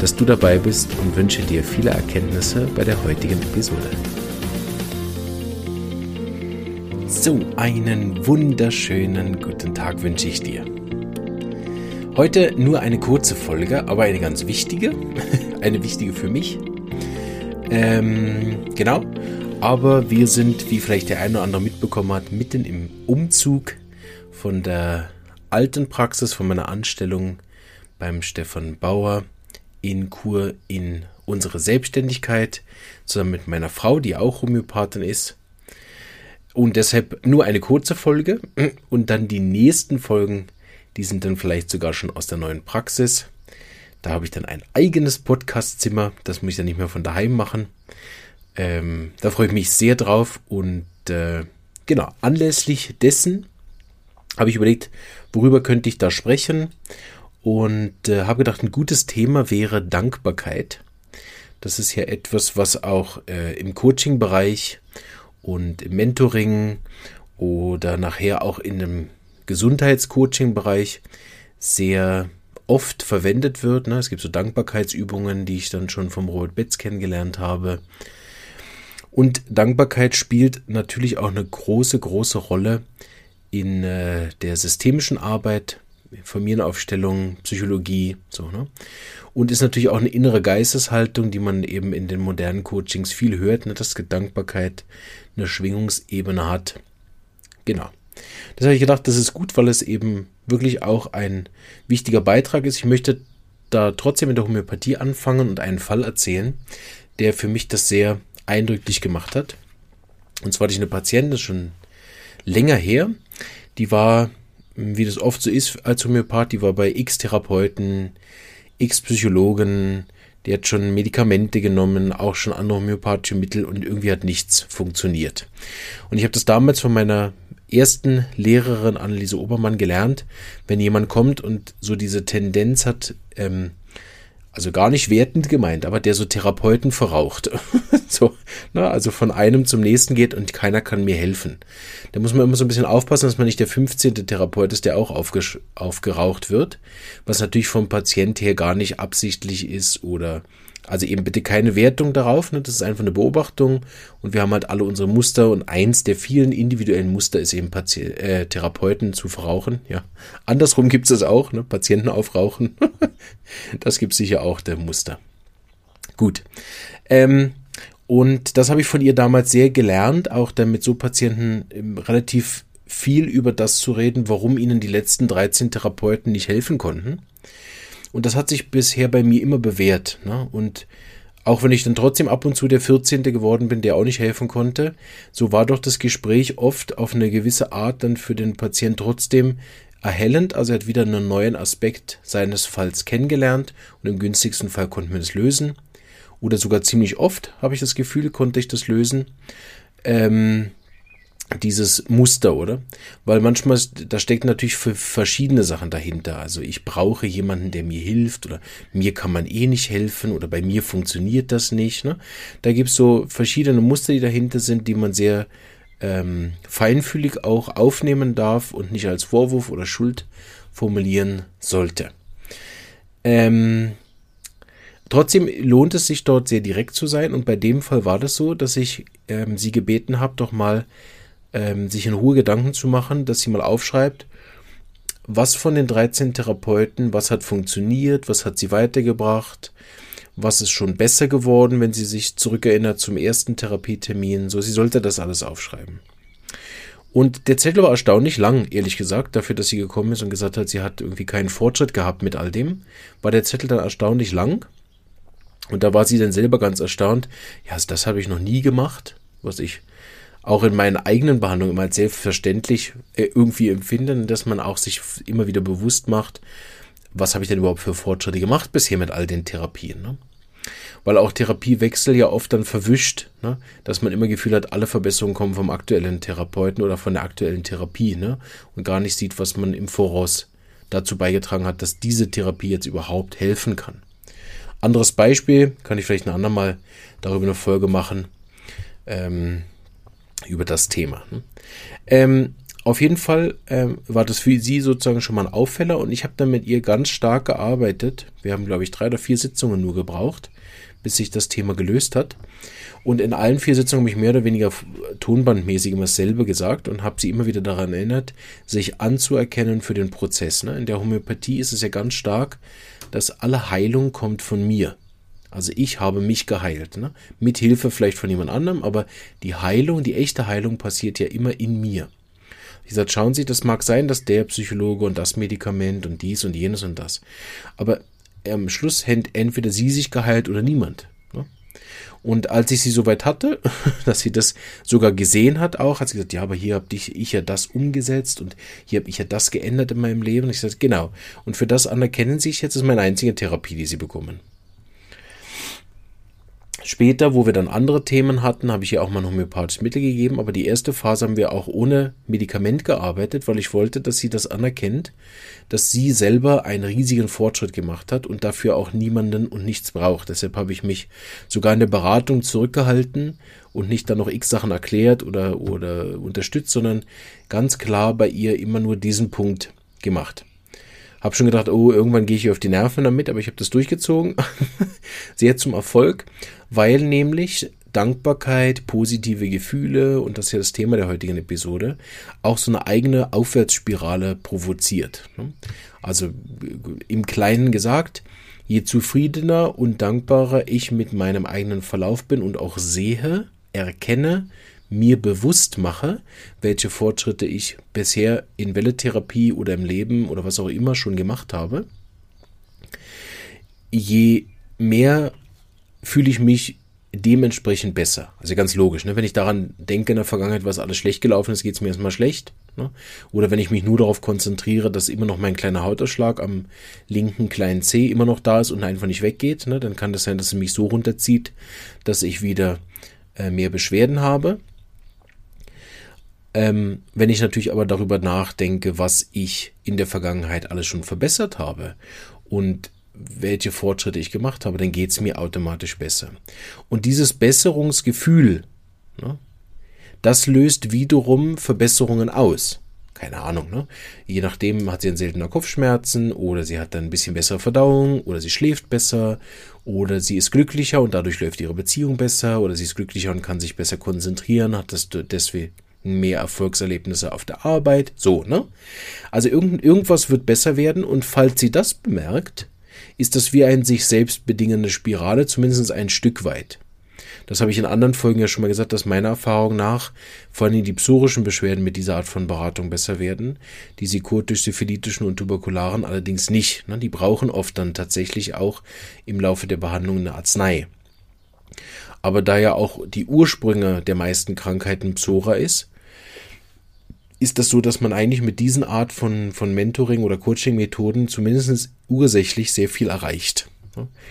dass du dabei bist und wünsche dir viele Erkenntnisse bei der heutigen Episode. So, einen wunderschönen guten Tag wünsche ich dir. Heute nur eine kurze Folge, aber eine ganz wichtige. eine wichtige für mich. Ähm, genau. Aber wir sind, wie vielleicht der eine oder andere mitbekommen hat, mitten im Umzug von der alten Praxis, von meiner Anstellung beim Stefan Bauer in Kur in unsere Selbstständigkeit, zusammen mit meiner Frau, die auch Homöopathin ist. Und deshalb nur eine kurze Folge und dann die nächsten Folgen, die sind dann vielleicht sogar schon aus der neuen Praxis. Da habe ich dann ein eigenes Podcastzimmer, das muss ich dann nicht mehr von daheim machen. Ähm, da freue ich mich sehr drauf und äh, genau, anlässlich dessen habe ich überlegt, worüber könnte ich da sprechen und äh, habe gedacht, ein gutes Thema wäre Dankbarkeit. Das ist ja etwas, was auch äh, im Coaching-Bereich und im Mentoring oder nachher auch in dem Gesundheitscoaching-Bereich sehr oft verwendet wird. Ne? Es gibt so Dankbarkeitsübungen, die ich dann schon vom Robert Betz kennengelernt habe. Und Dankbarkeit spielt natürlich auch eine große, große Rolle in äh, der systemischen Arbeit, Familienaufstellung, Psychologie, so, ne? Und ist natürlich auch eine innere Geisteshaltung, die man eben in den modernen Coachings viel hört, ne? dass Gedankbarkeit eine Schwingungsebene hat. Genau. Das habe ich gedacht, das ist gut, weil es eben wirklich auch ein wichtiger Beitrag ist. Ich möchte da trotzdem mit der Homöopathie anfangen und einen Fall erzählen, der für mich das sehr eindrücklich gemacht hat. Und zwar hatte ich eine Patientin, schon länger her, die war wie das oft so ist als Homöopath, die war bei x Therapeuten, x Psychologen, die hat schon Medikamente genommen, auch schon andere homöopathische Mittel und irgendwie hat nichts funktioniert. Und ich habe das damals von meiner ersten Lehrerin Anneliese Obermann gelernt, wenn jemand kommt und so diese Tendenz hat, ähm, also gar nicht wertend gemeint, aber der so Therapeuten verraucht. so, ne, also von einem zum nächsten geht und keiner kann mir helfen. Da muss man immer so ein bisschen aufpassen, dass man nicht der 15. Therapeut ist, der auch aufgeraucht wird, was natürlich vom Patient her gar nicht absichtlich ist oder also eben bitte keine Wertung darauf, ne? das ist einfach eine Beobachtung und wir haben halt alle unsere Muster und eins der vielen individuellen Muster ist eben Pati äh, Therapeuten zu verrauchen. Ja, andersrum gibt es das auch, ne? Patienten aufrauchen. das gibt sicher auch der Muster. Gut. Ähm, und das habe ich von ihr damals sehr gelernt, auch dann mit so Patienten ähm, relativ viel über das zu reden, warum ihnen die letzten 13 Therapeuten nicht helfen konnten. Und das hat sich bisher bei mir immer bewährt. Ne? Und auch wenn ich dann trotzdem ab und zu der 14. geworden bin, der auch nicht helfen konnte, so war doch das Gespräch oft auf eine gewisse Art dann für den Patient trotzdem erhellend. Also er hat wieder einen neuen Aspekt seines Falls kennengelernt und im günstigsten Fall konnten wir das lösen. Oder sogar ziemlich oft, habe ich das Gefühl, konnte ich das lösen. Ähm, dieses Muster, oder? Weil manchmal, da steckt natürlich für verschiedene Sachen dahinter. Also ich brauche jemanden, der mir hilft oder mir kann man eh nicht helfen oder bei mir funktioniert das nicht. Ne? Da gibt es so verschiedene Muster, die dahinter sind, die man sehr ähm, feinfühlig auch aufnehmen darf und nicht als Vorwurf oder Schuld formulieren sollte. Ähm, Trotzdem lohnt es sich dort sehr direkt zu sein und bei dem Fall war das so, dass ich ähm, sie gebeten habe, doch mal ähm, sich in Ruhe Gedanken zu machen, dass sie mal aufschreibt, was von den 13 Therapeuten, was hat funktioniert, was hat sie weitergebracht, was ist schon besser geworden, wenn sie sich zurückerinnert zum ersten Therapietermin. So, sie sollte das alles aufschreiben. Und der Zettel war erstaunlich lang, ehrlich gesagt, dafür, dass sie gekommen ist und gesagt hat, sie hat irgendwie keinen Fortschritt gehabt mit all dem, war der Zettel dann erstaunlich lang. Und da war sie dann selber ganz erstaunt. Ja, das habe ich noch nie gemacht, was ich auch in meinen eigenen Behandlungen immer als selbstverständlich äh, irgendwie empfinden, dass man auch sich immer wieder bewusst macht, was habe ich denn überhaupt für Fortschritte gemacht bisher mit all den Therapien. Ne? weil auch Therapiewechsel ja oft dann verwischt, ne? dass man immer Gefühl hat, alle Verbesserungen kommen vom aktuellen Therapeuten oder von der aktuellen Therapie ne? und gar nicht sieht, was man im Voraus dazu beigetragen hat, dass diese Therapie jetzt überhaupt helfen kann. Anderes Beispiel, kann ich vielleicht ein andermal darüber eine Folge machen, ähm, über das Thema. Ne? Ähm, auf jeden Fall ähm, war das für sie sozusagen schon mal ein Auffäller und ich habe dann mit ihr ganz stark gearbeitet. Wir haben, glaube ich, drei oder vier Sitzungen nur gebraucht, bis sich das Thema gelöst hat. Und in allen vier Sitzungen habe ich mehr oder weniger tonbandmäßig immer dasselbe gesagt und habe sie immer wieder daran erinnert, sich anzuerkennen für den Prozess. Ne? In der Homöopathie ist es ja ganz stark, dass alle Heilung kommt von mir. Also ich habe mich geheilt. Ne? Mit Hilfe vielleicht von jemand anderem, aber die Heilung, die echte Heilung passiert ja immer in mir. Ich gesagt, schauen Sie, das mag sein, dass der Psychologe und das Medikament und dies und jenes und das. Aber am Schluss hält entweder sie sich geheilt oder niemand. Und als ich sie soweit hatte, dass sie das sogar gesehen hat, auch, hat sie gesagt, ja, aber hier habe ich, ich ja das umgesetzt und hier habe ich ja das geändert in meinem Leben. Und ich sagte, genau. Und für das anerkennen sie sich jetzt, ist meine einzige Therapie, die sie bekommen. Später, wo wir dann andere Themen hatten, habe ich ihr auch mal ein homöopathisches Mittel gegeben, aber die erste Phase haben wir auch ohne Medikament gearbeitet, weil ich wollte, dass sie das anerkennt, dass sie selber einen riesigen Fortschritt gemacht hat und dafür auch niemanden und nichts braucht. Deshalb habe ich mich sogar in der Beratung zurückgehalten und nicht dann noch x Sachen erklärt oder, oder unterstützt, sondern ganz klar bei ihr immer nur diesen Punkt gemacht. Hab schon gedacht, oh, irgendwann gehe ich auf die Nerven damit, aber ich habe das durchgezogen. Sehr zum Erfolg, weil nämlich Dankbarkeit, positive Gefühle, und das ist ja das Thema der heutigen Episode, auch so eine eigene Aufwärtsspirale provoziert. Ne? Also im Kleinen gesagt, je zufriedener und dankbarer ich mit meinem eigenen Verlauf bin und auch sehe, erkenne, mir bewusst mache, welche Fortschritte ich bisher in Welletherapie oder im Leben oder was auch immer schon gemacht habe, je mehr fühle ich mich dementsprechend besser. Also ganz logisch. Ne? Wenn ich daran denke, in der Vergangenheit, was alles schlecht gelaufen ist, geht es mir erstmal schlecht. Ne? Oder wenn ich mich nur darauf konzentriere, dass immer noch mein kleiner Hautausschlag am linken kleinen C immer noch da ist und einfach nicht weggeht, ne? dann kann das sein, dass es mich so runterzieht, dass ich wieder äh, mehr Beschwerden habe. Ähm, wenn ich natürlich aber darüber nachdenke, was ich in der Vergangenheit alles schon verbessert habe und welche Fortschritte ich gemacht habe, dann geht es mir automatisch besser. Und dieses Besserungsgefühl, ne, das löst wiederum Verbesserungen aus. Keine Ahnung, ne? Je nachdem hat sie einen seltener Kopfschmerzen oder sie hat dann ein bisschen bessere Verdauung oder sie schläft besser oder sie ist glücklicher und dadurch läuft ihre Beziehung besser oder sie ist glücklicher und kann sich besser konzentrieren, hat das deswegen mehr Erfolgserlebnisse auf der Arbeit, so, ne? Also irgend, irgendwas wird besser werden und falls sie das bemerkt, ist das wie ein sich selbst bedingende Spirale, zumindest ein Stück weit. Das habe ich in anderen Folgen ja schon mal gesagt, dass meiner Erfahrung nach vor allem die psorischen Beschwerden mit dieser Art von Beratung besser werden. Die sikotisch-syphilitischen und tuberkularen allerdings nicht. Ne? Die brauchen oft dann tatsächlich auch im Laufe der Behandlung eine Arznei. Aber da ja auch die Ursprünge der meisten Krankheiten Psora ist, ist das so, dass man eigentlich mit diesen Art von, von Mentoring oder Coaching-Methoden zumindest ursächlich sehr viel erreicht.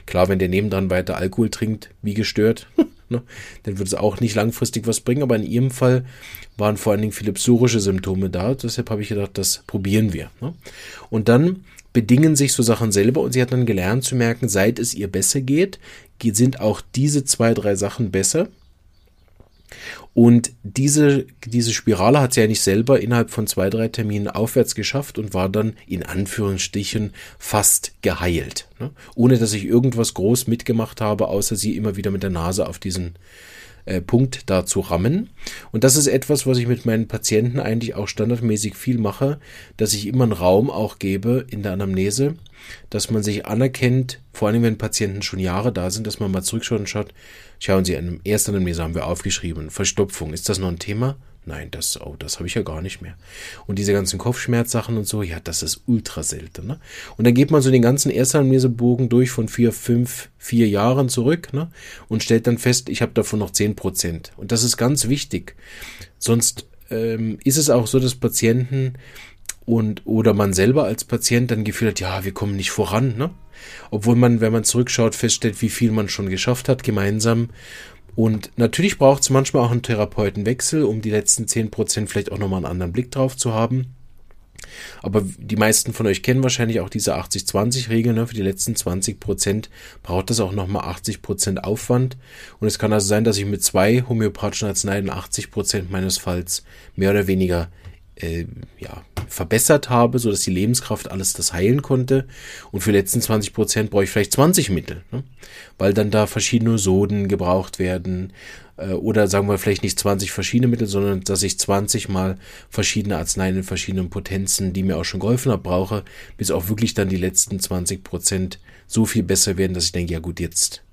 Klar, wenn der nebendran weiter Alkohol trinkt, wie gestört, ne, dann wird es auch nicht langfristig was bringen, aber in ihrem Fall waren vor allen Dingen viele psorische Symptome da, deshalb habe ich gedacht, das probieren wir. Ne. Und dann bedingen sich so Sachen selber und sie hat dann gelernt zu merken, seit es ihr besser geht, sind auch diese zwei, drei Sachen besser und diese, diese Spirale hat sie ja nicht selber innerhalb von zwei, drei Terminen aufwärts geschafft und war dann in Anführungsstrichen fast geheilt. Ne? Ohne dass ich irgendwas groß mitgemacht habe, außer sie immer wieder mit der Nase auf diesen äh, Punkt da zu rammen. Und das ist etwas, was ich mit meinen Patienten eigentlich auch standardmäßig viel mache, dass ich immer einen Raum auch gebe in der Anamnese, dass man sich anerkennt, vor allem wenn Patienten schon Jahre da sind, dass man mal zurückschaut und schaut, schauen Sie, in der ersten Anamnese haben wir aufgeschrieben, Verstopfung, ist das noch ein Thema? Nein, das, oh, das habe ich ja gar nicht mehr. Und diese ganzen Kopfschmerzsachen und so, ja, das ist ultra selten. Ne? Und dann geht man so den ganzen Erstanamnesebogen durch von vier, fünf, vier Jahren zurück ne? und stellt dann fest, ich habe davon noch zehn Prozent. Und das ist ganz wichtig. Sonst ähm, ist es auch so, dass Patienten und oder man selber als Patient dann Gefühl hat, ja, wir kommen nicht voran. Ne? obwohl man, wenn man zurückschaut, feststellt, wie viel man schon geschafft hat gemeinsam. Und natürlich braucht es manchmal auch einen Therapeutenwechsel, um die letzten 10% vielleicht auch nochmal einen anderen Blick drauf zu haben. Aber die meisten von euch kennen wahrscheinlich auch diese 80-20-Regel. Ne? Für die letzten 20 Prozent braucht das auch nochmal 80 Prozent Aufwand. Und es kann also sein, dass ich mit zwei homöopathischen Arzneien 80 Prozent meines Falls mehr oder weniger äh, ja, verbessert habe, so dass die Lebenskraft alles das heilen konnte. Und für die letzten 20 Prozent brauche ich vielleicht 20 Mittel, ne? weil dann da verschiedene Soden gebraucht werden. Äh, oder sagen wir vielleicht nicht 20 verschiedene Mittel, sondern dass ich 20 mal verschiedene Arzneien in verschiedenen Potenzen, die mir auch schon geholfen haben, brauche, bis auch wirklich dann die letzten 20 Prozent so viel besser werden, dass ich denke, ja gut, jetzt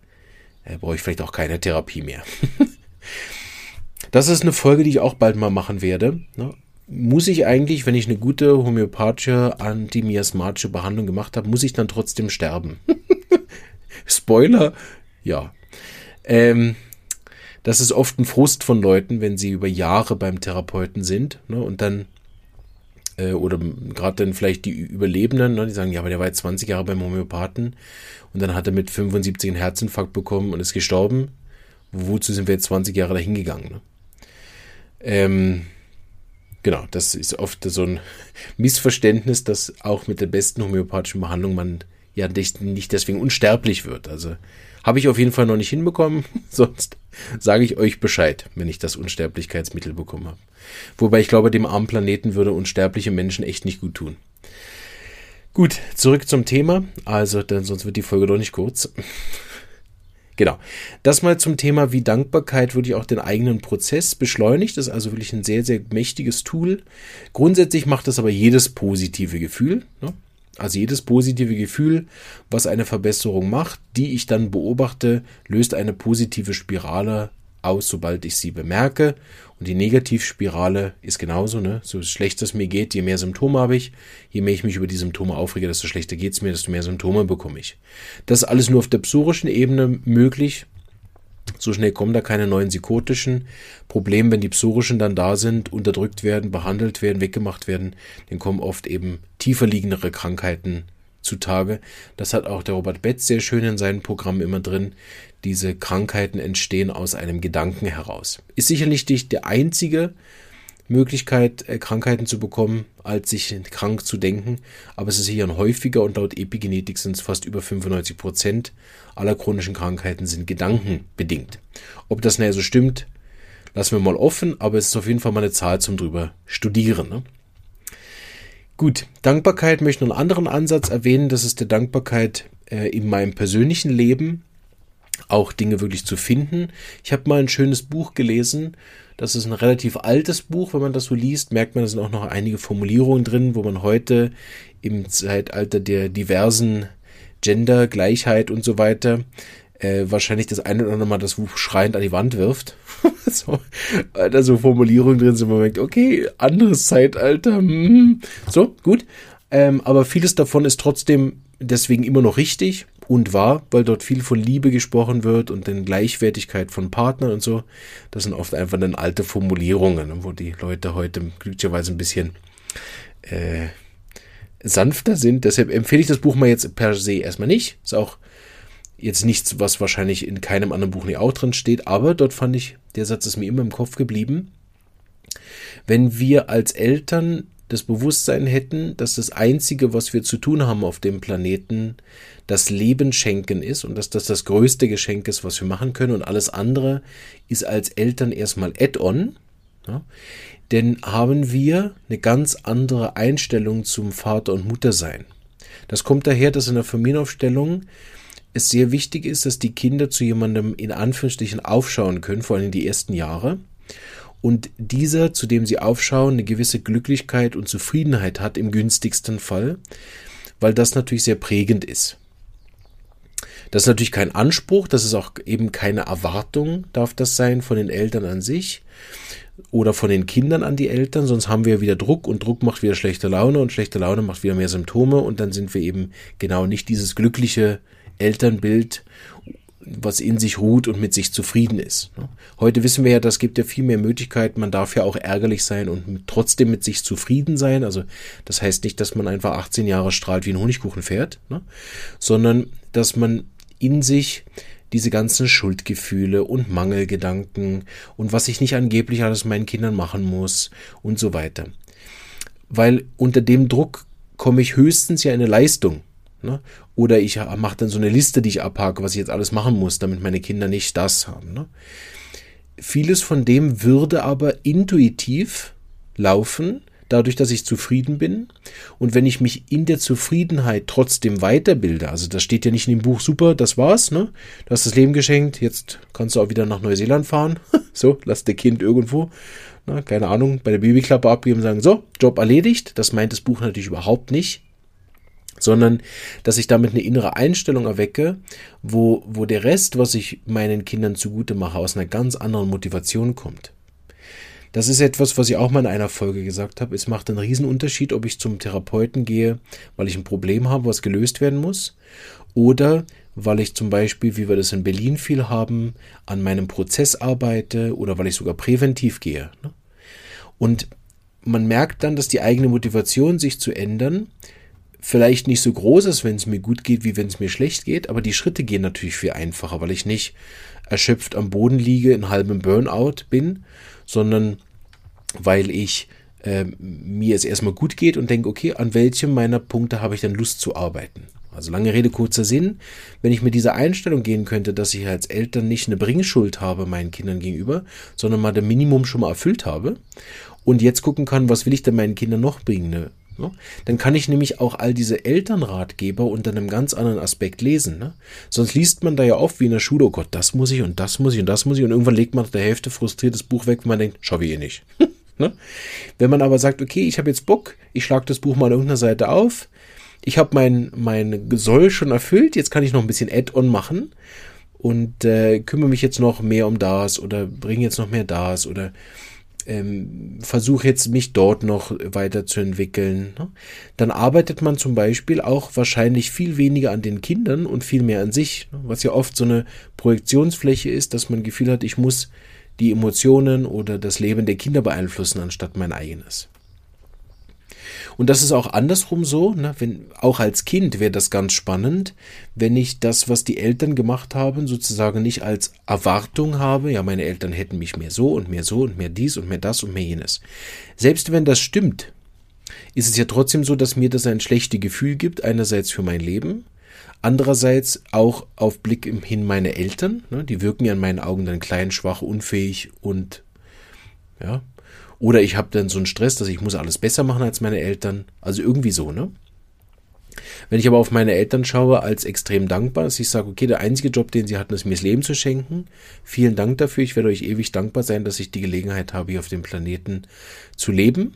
äh, brauche ich vielleicht auch keine Therapie mehr. das ist eine Folge, die ich auch bald mal machen werde. Ne? Muss ich eigentlich, wenn ich eine gute homöopathische antimiasmatische Behandlung gemacht habe, muss ich dann trotzdem sterben? Spoiler, ja. Ähm, das ist oft ein Frust von Leuten, wenn sie über Jahre beim Therapeuten sind ne, und dann äh, oder gerade dann vielleicht die Überlebenden, ne, die sagen, ja, aber der war jetzt 20 Jahre beim Homöopathen und dann hat er mit 75 einen Herzinfarkt bekommen und ist gestorben. Wozu sind wir jetzt 20 Jahre dahin gegangen? Ne? Ähm, Genau, das ist oft so ein Missverständnis, dass auch mit der besten homöopathischen Behandlung man ja nicht deswegen unsterblich wird. Also habe ich auf jeden Fall noch nicht hinbekommen, sonst sage ich euch Bescheid, wenn ich das Unsterblichkeitsmittel bekommen habe. Wobei ich glaube, dem armen Planeten würde unsterbliche Menschen echt nicht gut tun. Gut, zurück zum Thema. Also, denn sonst wird die Folge doch nicht kurz. Genau. Das mal zum Thema, wie Dankbarkeit wirklich auch den eigenen Prozess beschleunigt. Das ist also wirklich ein sehr, sehr mächtiges Tool. Grundsätzlich macht das aber jedes positive Gefühl. Ne? Also jedes positive Gefühl, was eine Verbesserung macht, die ich dann beobachte, löst eine positive Spirale aus, sobald ich sie bemerke. Und die Negativspirale ist genauso, ne? So schlecht es mir geht, je mehr Symptome habe ich, je mehr ich mich über die Symptome aufrege, desto schlechter geht es mir, desto mehr Symptome bekomme ich. Das ist alles nur auf der psorischen Ebene möglich. So schnell kommen da keine neuen psychotischen Probleme, wenn die psorischen dann da sind, unterdrückt werden, behandelt werden, weggemacht werden, dann kommen oft eben tiefer liegendere Krankheiten zutage. Das hat auch der Robert Betz sehr schön in seinem Programm immer drin. Diese Krankheiten entstehen aus einem Gedanken heraus. Ist sicherlich nicht die einzige Möglichkeit, äh, Krankheiten zu bekommen, als sich krank zu denken, aber es ist sicher ein häufiger und laut Epigenetik sind es fast über 95 Prozent aller chronischen Krankheiten sind gedankenbedingt. Ob das näher so stimmt, lassen wir mal offen, aber es ist auf jeden Fall mal eine Zahl zum drüber studieren. Ne? Gut, Dankbarkeit möchte einen anderen Ansatz erwähnen. Das ist der Dankbarkeit äh, in meinem persönlichen Leben, auch Dinge wirklich zu finden. Ich habe mal ein schönes Buch gelesen. Das ist ein relativ altes Buch. Wenn man das so liest, merkt man, da sind auch noch einige Formulierungen drin, wo man heute im Zeitalter der diversen Gender, Gleichheit und so weiter äh, wahrscheinlich das eine oder andere Mal das Buch schreiend an die Wand wirft. so, da so Formulierungen drin sind, wo man denkt, okay, anderes Zeitalter, hm, so, gut. Ähm, aber vieles davon ist trotzdem deswegen immer noch richtig und wahr, weil dort viel von Liebe gesprochen wird und den Gleichwertigkeit von Partnern und so. Das sind oft einfach dann alte Formulierungen, wo die Leute heute glücklicherweise ein bisschen äh, sanfter sind. Deshalb empfehle ich das Buch mal jetzt per se erstmal nicht. Ist auch Jetzt nichts, was wahrscheinlich in keinem anderen Buch nicht auch drin steht, aber dort fand ich, der Satz ist mir immer im Kopf geblieben. Wenn wir als Eltern das Bewusstsein hätten, dass das Einzige, was wir zu tun haben auf dem Planeten, das Leben schenken ist und dass das das größte Geschenk ist, was wir machen können und alles andere ist als Eltern erstmal Add-on, ja, denn haben wir eine ganz andere Einstellung zum Vater- und Muttersein. Das kommt daher, dass in der Familienaufstellung es sehr wichtig ist, dass die Kinder zu jemandem in Anführungsstrichen aufschauen können, vor allem die ersten Jahre. Und dieser, zu dem sie aufschauen, eine gewisse Glücklichkeit und Zufriedenheit hat im günstigsten Fall, weil das natürlich sehr prägend ist. Das ist natürlich kein Anspruch, das ist auch eben keine Erwartung, darf das sein von den Eltern an sich oder von den Kindern an die Eltern, sonst haben wir wieder Druck und Druck macht wieder schlechte Laune und schlechte Laune macht wieder mehr Symptome und dann sind wir eben genau nicht dieses glückliche Elternbild was in sich ruht und mit sich zufrieden ist. Ne? Heute wissen wir ja, das gibt ja viel mehr Möglichkeiten. Man darf ja auch ärgerlich sein und trotzdem mit sich zufrieden sein. Also das heißt nicht, dass man einfach 18 Jahre strahlt wie ein Honigkuchen fährt, ne? sondern dass man in sich diese ganzen Schuldgefühle und Mangelgedanken und was ich nicht angeblich alles meinen Kindern machen muss und so weiter. Weil unter dem Druck komme ich höchstens ja in eine Leistung. Ne? Oder ich mache dann so eine Liste, die ich abhake, was ich jetzt alles machen muss, damit meine Kinder nicht das haben. Ne? Vieles von dem würde aber intuitiv laufen, dadurch, dass ich zufrieden bin. Und wenn ich mich in der Zufriedenheit trotzdem weiterbilde, also das steht ja nicht in dem Buch, super, das war's, ne? Du hast das Leben geschenkt, jetzt kannst du auch wieder nach Neuseeland fahren. so, lass der Kind irgendwo, na, keine Ahnung, bei der Babyklappe abgeben und sagen, so, Job erledigt. Das meint das Buch natürlich überhaupt nicht sondern dass ich damit eine innere Einstellung erwecke, wo, wo der Rest, was ich meinen Kindern zugute mache, aus einer ganz anderen Motivation kommt. Das ist etwas, was ich auch mal in einer Folge gesagt habe. Es macht einen Riesenunterschied, ob ich zum Therapeuten gehe, weil ich ein Problem habe, was gelöst werden muss, oder weil ich zum Beispiel, wie wir das in Berlin viel haben, an meinem Prozess arbeite oder weil ich sogar präventiv gehe. Ne? Und man merkt dann, dass die eigene Motivation, sich zu ändern, vielleicht nicht so groß ist, wenn es mir gut geht, wie wenn es mir schlecht geht, aber die Schritte gehen natürlich viel einfacher, weil ich nicht erschöpft am Boden liege, in halbem Burnout bin, sondern weil ich äh, mir es erstmal gut geht und denke, okay, an welchem meiner Punkte habe ich dann Lust zu arbeiten? Also lange Rede, kurzer Sinn. Wenn ich mit dieser Einstellung gehen könnte, dass ich als Eltern nicht eine Bringschuld habe meinen Kindern gegenüber, sondern mal das Minimum schon mal erfüllt habe und jetzt gucken kann, was will ich denn meinen Kindern noch bringen? Eine Ne? Dann kann ich nämlich auch all diese Elternratgeber unter einem ganz anderen Aspekt lesen. Ne? Sonst liest man da ja oft wie in der Schule, oh Gott, das muss ich und das muss ich und das muss ich und irgendwann legt man nach der Hälfte frustriert das Buch weg, wenn man denkt, schau wir eh nicht. ne? Wenn man aber sagt, okay, ich habe jetzt Bock, ich schlage das Buch mal an irgendeiner Seite auf, ich habe mein, mein Soll schon erfüllt, jetzt kann ich noch ein bisschen Add-on machen und äh, kümmere mich jetzt noch mehr um das oder bringe jetzt noch mehr das oder ähm, versuche jetzt mich dort noch weiterzuentwickeln, ne? dann arbeitet man zum Beispiel auch wahrscheinlich viel weniger an den Kindern und viel mehr an sich, ne? was ja oft so eine Projektionsfläche ist, dass man Gefühl hat, ich muss die Emotionen oder das Leben der Kinder beeinflussen, anstatt mein eigenes. Und das ist auch andersrum so, ne? wenn, auch als Kind wäre das ganz spannend, wenn ich das, was die Eltern gemacht haben, sozusagen nicht als Erwartung habe, ja, meine Eltern hätten mich mehr so und mehr so und mehr dies und mehr das und mehr jenes. Selbst wenn das stimmt, ist es ja trotzdem so, dass mir das ein schlechtes Gefühl gibt, einerseits für mein Leben, andererseits auch auf Blick hin meine Eltern, ne? die wirken ja in meinen Augen dann klein, schwach, unfähig und ja, oder ich habe dann so einen Stress, dass ich muss alles besser machen als meine Eltern. Also irgendwie so, ne? Wenn ich aber auf meine Eltern schaue, als extrem dankbar, dass ich sage, okay, der einzige Job, den sie hatten, ist mir das Leben zu schenken. Vielen Dank dafür. Ich werde euch ewig dankbar sein, dass ich die Gelegenheit habe, hier auf dem Planeten zu leben.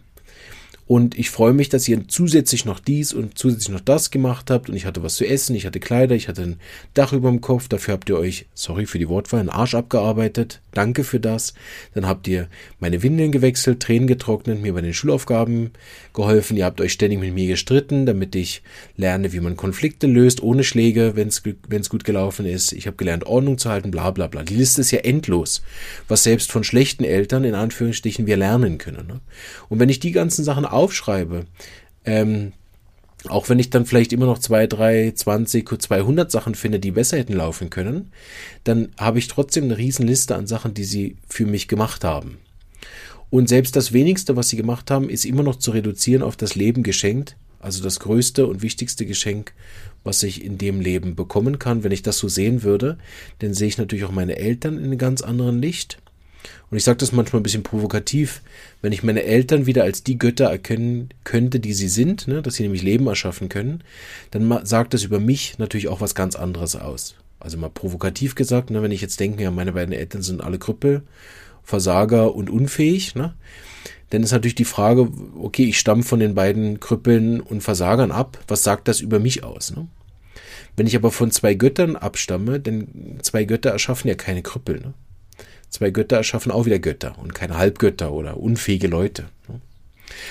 Und ich freue mich, dass ihr zusätzlich noch dies und zusätzlich noch das gemacht habt. Und ich hatte was zu essen, ich hatte Kleider, ich hatte ein Dach über dem Kopf. Dafür habt ihr euch, sorry für die Wortwahl, einen Arsch abgearbeitet. Danke für das. Dann habt ihr meine Windeln gewechselt, Tränen getrocknet, mir bei den Schulaufgaben geholfen. Ihr habt euch ständig mit mir gestritten, damit ich lerne, wie man Konflikte löst, ohne Schläge, wenn es gut gelaufen ist. Ich habe gelernt, Ordnung zu halten, bla bla bla. Die Liste ist ja endlos, was selbst von schlechten Eltern in Anführungsstrichen wir lernen können. Ne? Und wenn ich die ganzen Sachen aufschreibe, ähm, auch wenn ich dann vielleicht immer noch zwei, drei, zwanzig, 200 Sachen finde, die besser hätten laufen können, dann habe ich trotzdem eine Riesenliste an Sachen, die sie für mich gemacht haben. Und selbst das wenigste, was sie gemacht haben, ist immer noch zu reduzieren auf das Leben geschenkt. Also das größte und wichtigste Geschenk, was ich in dem Leben bekommen kann. Wenn ich das so sehen würde, dann sehe ich natürlich auch meine Eltern in einem ganz anderen Licht. Und ich sage das manchmal ein bisschen provokativ, wenn ich meine Eltern wieder als die Götter erkennen könnte, die sie sind, ne, dass sie nämlich Leben erschaffen können, dann sagt das über mich natürlich auch was ganz anderes aus. Also mal provokativ gesagt, ne, wenn ich jetzt denke, ja, meine beiden Eltern sind alle Krüppel, Versager und unfähig, ne, dann ist natürlich die Frage, okay, ich stamme von den beiden Krüppeln und Versagern ab, was sagt das über mich aus? Ne? Wenn ich aber von zwei Göttern abstamme, denn zwei Götter erschaffen ja keine Krüppel. Ne? Zwei Götter erschaffen auch wieder Götter und keine Halbgötter oder unfähige Leute.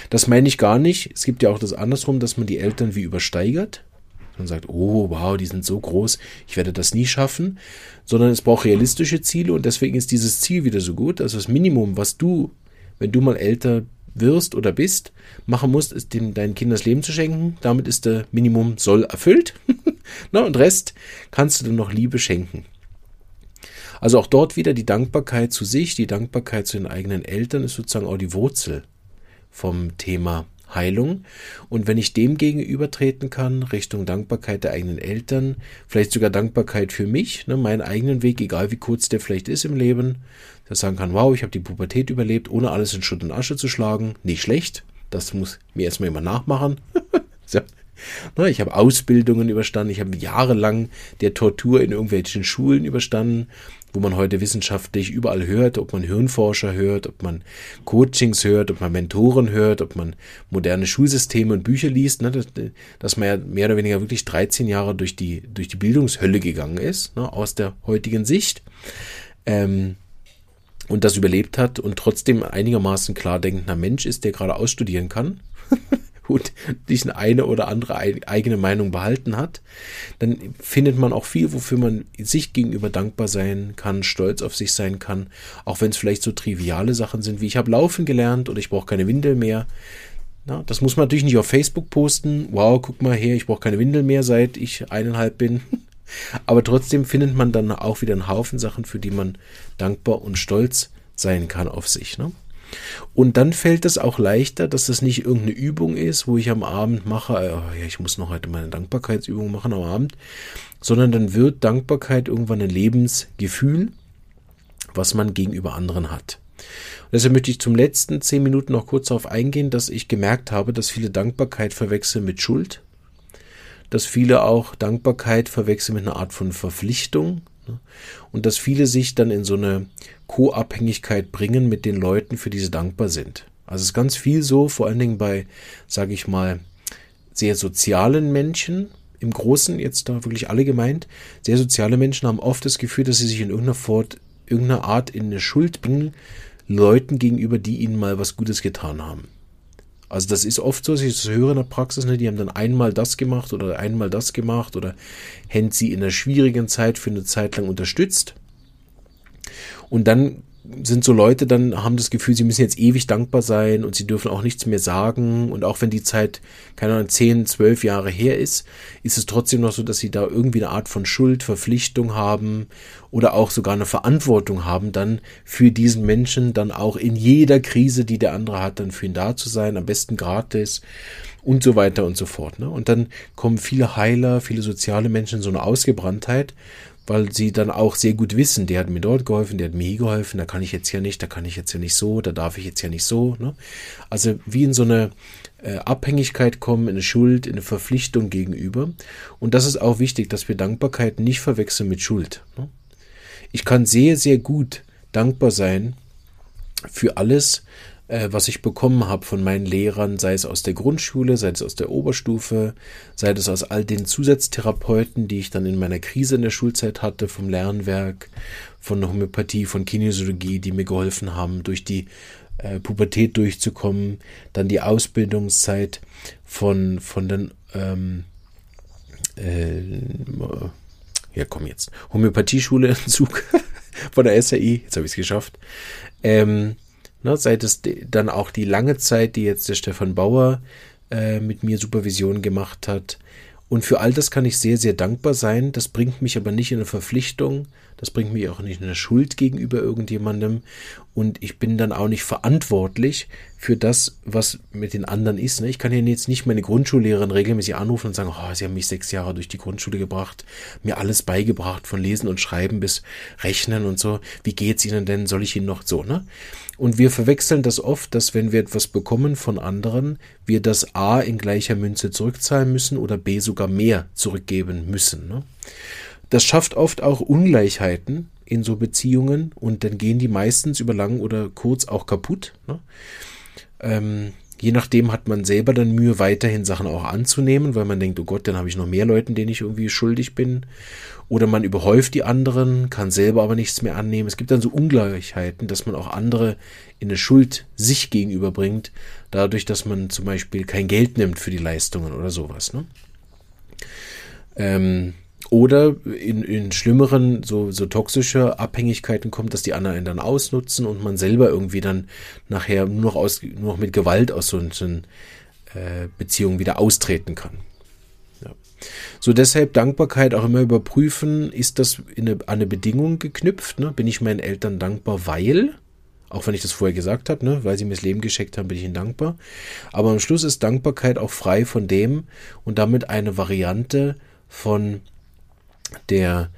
Das meine ich gar nicht. Es gibt ja auch das andersrum, dass man die Eltern wie übersteigert. und sagt, oh wow, die sind so groß, ich werde das nie schaffen, sondern es braucht realistische Ziele und deswegen ist dieses Ziel wieder so gut. Also das Minimum, was du, wenn du mal älter wirst oder bist, machen musst, ist den, deinen Kindern das Leben zu schenken. Damit ist der Minimum soll erfüllt. Na, und Rest kannst du dann noch Liebe schenken. Also auch dort wieder die Dankbarkeit zu sich, die Dankbarkeit zu den eigenen Eltern ist sozusagen auch die Wurzel vom Thema Heilung. Und wenn ich dem gegenübertreten kann, Richtung Dankbarkeit der eigenen Eltern, vielleicht sogar Dankbarkeit für mich, ne, meinen eigenen Weg, egal wie kurz der vielleicht ist im Leben, dass sagen kann, wow, ich habe die Pubertät überlebt, ohne alles in Schutt und Asche zu schlagen, nicht schlecht. Das muss mir erstmal immer nachmachen. so. Na, ich habe Ausbildungen überstanden, ich habe jahrelang der Tortur in irgendwelchen Schulen überstanden, wo man heute wissenschaftlich überall hört, ob man Hirnforscher hört, ob man Coachings hört, ob man Mentoren hört, ob man moderne Schulsysteme und Bücher liest, ne, dass, dass man ja mehr oder weniger wirklich 13 Jahre durch die, durch die Bildungshölle gegangen ist, ne, aus der heutigen Sicht. Ähm, und das überlebt hat und trotzdem einigermaßen klar denkender Mensch ist, der gerade ausstudieren kann. und diesen eine oder andere eigene Meinung behalten hat, dann findet man auch viel, wofür man sich gegenüber dankbar sein kann, stolz auf sich sein kann, auch wenn es vielleicht so triviale Sachen sind, wie ich habe laufen gelernt oder ich brauche keine Windel mehr. Na, das muss man natürlich nicht auf Facebook posten. Wow, guck mal her, ich brauche keine Windel mehr, seit ich eineinhalb bin. Aber trotzdem findet man dann auch wieder einen Haufen Sachen, für die man dankbar und stolz sein kann auf sich. Ne? Und dann fällt es auch leichter, dass das nicht irgendeine Übung ist, wo ich am Abend mache, äh, oh ja, ich muss noch heute meine Dankbarkeitsübung machen am Abend, sondern dann wird Dankbarkeit irgendwann ein Lebensgefühl, was man gegenüber anderen hat. Und deshalb möchte ich zum letzten zehn Minuten noch kurz darauf eingehen, dass ich gemerkt habe, dass viele Dankbarkeit verwechseln mit Schuld, dass viele auch Dankbarkeit verwechseln mit einer Art von Verpflichtung ne? und dass viele sich dann in so eine Co-Abhängigkeit bringen mit den Leuten, für die sie dankbar sind. Also es ist ganz viel so, vor allen Dingen bei, sage ich mal, sehr sozialen Menschen, im Großen, jetzt da wirklich alle gemeint, sehr soziale Menschen haben oft das Gefühl, dass sie sich in irgendeiner, Art in eine Schuld bringen, Leuten gegenüber, die ihnen mal was Gutes getan haben. Also das ist oft so, ich das höre in der Praxis, ne, die haben dann einmal das gemacht oder einmal das gemacht oder hätten sie in einer schwierigen Zeit für eine Zeit lang unterstützt und dann sind so Leute dann haben das Gefühl, sie müssen jetzt ewig dankbar sein und sie dürfen auch nichts mehr sagen. Und auch wenn die Zeit, keine Ahnung, 10, 12 Jahre her ist, ist es trotzdem noch so, dass sie da irgendwie eine Art von Schuld, Verpflichtung haben oder auch sogar eine Verantwortung haben, dann für diesen Menschen dann auch in jeder Krise, die der andere hat, dann für ihn da zu sein, am besten gratis und so weiter und so fort. Ne? Und dann kommen viele Heiler, viele soziale Menschen in so eine Ausgebranntheit, weil sie dann auch sehr gut wissen, der hat mir dort geholfen, der hat mir hier geholfen, da kann ich jetzt ja nicht, da kann ich jetzt ja nicht so, da darf ich jetzt ja nicht so. Ne? Also wie in so eine äh, Abhängigkeit kommen, in eine Schuld, in eine Verpflichtung gegenüber. Und das ist auch wichtig, dass wir Dankbarkeit nicht verwechseln mit Schuld. Ne? Ich kann sehr, sehr gut dankbar sein für alles, äh, was ich bekommen habe von meinen Lehrern, sei es aus der Grundschule, sei es aus der Oberstufe, sei es aus all den Zusatztherapeuten, die ich dann in meiner Krise in der Schulzeit hatte, vom Lernwerk, von der Homöopathie, von Kinesiologie, die mir geholfen haben, durch die äh, Pubertät durchzukommen, dann die Ausbildungszeit von, von den ähm, äh, ja komm jetzt, Homöopathieschule in Zug von der SAI, jetzt habe ich es geschafft. Ähm, Ne, seit es dann auch die lange Zeit, die jetzt der Stefan Bauer äh, mit mir Supervision gemacht hat. Und für all das kann ich sehr, sehr dankbar sein. Das bringt mich aber nicht in eine Verpflichtung. Das bringt mich auch nicht in eine Schuld gegenüber irgendjemandem. Und ich bin dann auch nicht verantwortlich für das, was mit den anderen ist. Ne? Ich kann ja jetzt nicht meine Grundschullehrerin regelmäßig anrufen und sagen, oh, sie haben mich sechs Jahre durch die Grundschule gebracht, mir alles beigebracht, von Lesen und Schreiben bis Rechnen und so. Wie geht's Ihnen denn? Soll ich Ihnen noch so, ne? Und wir verwechseln das oft, dass wenn wir etwas bekommen von anderen, wir das A in gleicher Münze zurückzahlen müssen oder B sogar mehr zurückgeben müssen. Ne? Das schafft oft auch Ungleichheiten in so Beziehungen und dann gehen die meistens über lang oder kurz auch kaputt. Ne? Ähm, je nachdem hat man selber dann Mühe, weiterhin Sachen auch anzunehmen, weil man denkt, oh Gott, dann habe ich noch mehr Leuten, denen ich irgendwie schuldig bin. Oder man überhäuft die anderen, kann selber aber nichts mehr annehmen. Es gibt dann so Ungleichheiten, dass man auch andere in eine Schuld sich gegenüber bringt, dadurch, dass man zum Beispiel kein Geld nimmt für die Leistungen oder sowas. Ne? Ähm, oder in, in schlimmeren, so, so toxische Abhängigkeiten kommt, dass die anderen dann ausnutzen und man selber irgendwie dann nachher nur noch, aus, nur noch mit Gewalt aus so einer äh, Beziehung wieder austreten kann. Ja. So deshalb Dankbarkeit auch immer überprüfen, ist das in eine, an eine Bedingung geknüpft? Ne? Bin ich meinen Eltern dankbar, weil, auch wenn ich das vorher gesagt habe, ne, weil sie mir das Leben geschenkt haben, bin ich ihnen dankbar. Aber am Schluss ist Dankbarkeit auch frei von dem und damit eine Variante von der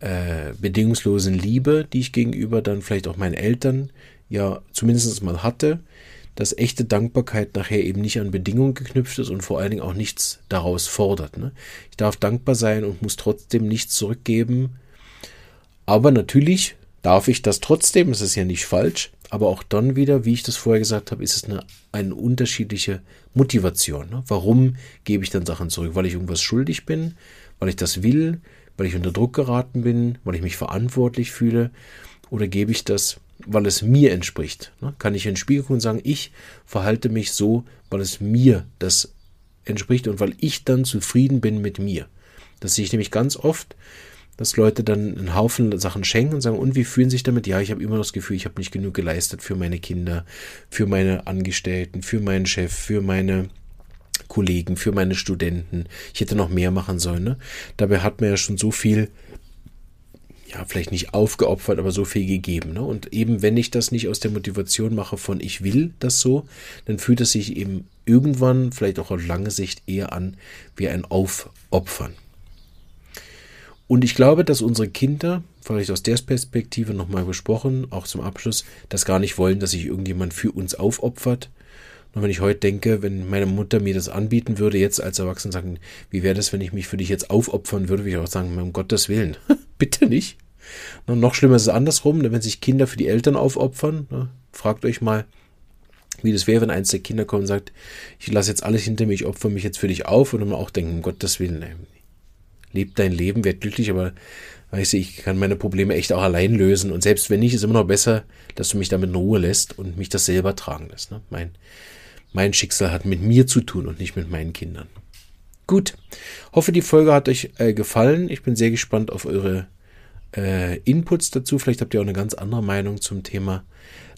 äh, bedingungslosen Liebe, die ich gegenüber dann vielleicht auch meinen Eltern ja zumindest mal hatte, dass echte Dankbarkeit nachher eben nicht an Bedingungen geknüpft ist und vor allen Dingen auch nichts daraus fordert. Ne? Ich darf dankbar sein und muss trotzdem nichts zurückgeben. Aber natürlich darf ich das trotzdem, es ist ja nicht falsch, aber auch dann wieder, wie ich das vorher gesagt habe, ist es eine, eine unterschiedliche Motivation. Ne? Warum gebe ich dann Sachen zurück? Weil ich irgendwas schuldig bin, weil ich das will, weil ich unter Druck geraten bin, weil ich mich verantwortlich fühle? Oder gebe ich das, weil es mir entspricht? Ne? Kann ich in den Spiegel gucken und sagen, ich verhalte mich so, weil es mir das entspricht und weil ich dann zufrieden bin mit mir? Das sehe ich nämlich ganz oft, dass Leute dann einen Haufen Sachen schenken und sagen, und wie fühlen sich damit? Ja, ich habe immer das Gefühl, ich habe nicht genug geleistet für meine Kinder, für meine Angestellten, für meinen Chef, für meine Kollegen, für meine Studenten. Ich hätte noch mehr machen sollen. Ne? Dabei hat man ja schon so viel, ja, vielleicht nicht aufgeopfert, aber so viel gegeben. Ne? Und eben, wenn ich das nicht aus der Motivation mache von ich will das so, dann fühlt es sich eben irgendwann, vielleicht auch auf lange Sicht, eher an wie ein Aufopfern. Und ich glaube, dass unsere Kinder, vielleicht aus der Perspektive nochmal besprochen, auch zum Abschluss, das gar nicht wollen, dass sich irgendjemand für uns aufopfert, und wenn ich heute denke, wenn meine Mutter mir das anbieten würde, jetzt als Erwachsener sagen, wie wäre das, wenn ich mich für dich jetzt aufopfern würde, würde ich auch sagen, um Gottes Willen, bitte nicht. Und noch schlimmer ist es andersrum, wenn sich Kinder für die Eltern aufopfern. Ne? Fragt euch mal, wie das wäre, wenn eins der Kinder kommt und sagt, ich lasse jetzt alles hinter mir, ich opfere mich jetzt für dich auf. Und man auch denken, um Gottes Willen, ey, leb dein Leben, werd glücklich, aber weißt du, ich kann meine Probleme echt auch allein lösen. Und selbst wenn nicht, ist immer noch besser, dass du mich damit in Ruhe lässt und mich das selber tragen lässt. Ne? Mein, mein Schicksal hat mit mir zu tun und nicht mit meinen Kindern. Gut, hoffe die Folge hat euch äh, gefallen. Ich bin sehr gespannt auf eure äh, Inputs dazu. Vielleicht habt ihr auch eine ganz andere Meinung zum Thema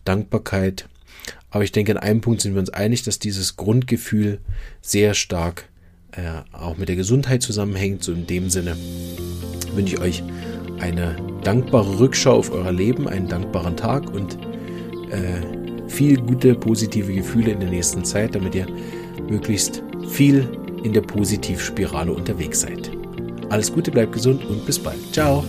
Dankbarkeit. Aber ich denke, in einem Punkt sind wir uns einig, dass dieses Grundgefühl sehr stark äh, auch mit der Gesundheit zusammenhängt. So in dem Sinne wünsche ich euch eine dankbare Rückschau auf euer Leben, einen dankbaren Tag und äh, viel gute, positive Gefühle in der nächsten Zeit, damit ihr möglichst viel in der Positivspirale unterwegs seid. Alles Gute, bleibt gesund und bis bald. Ciao.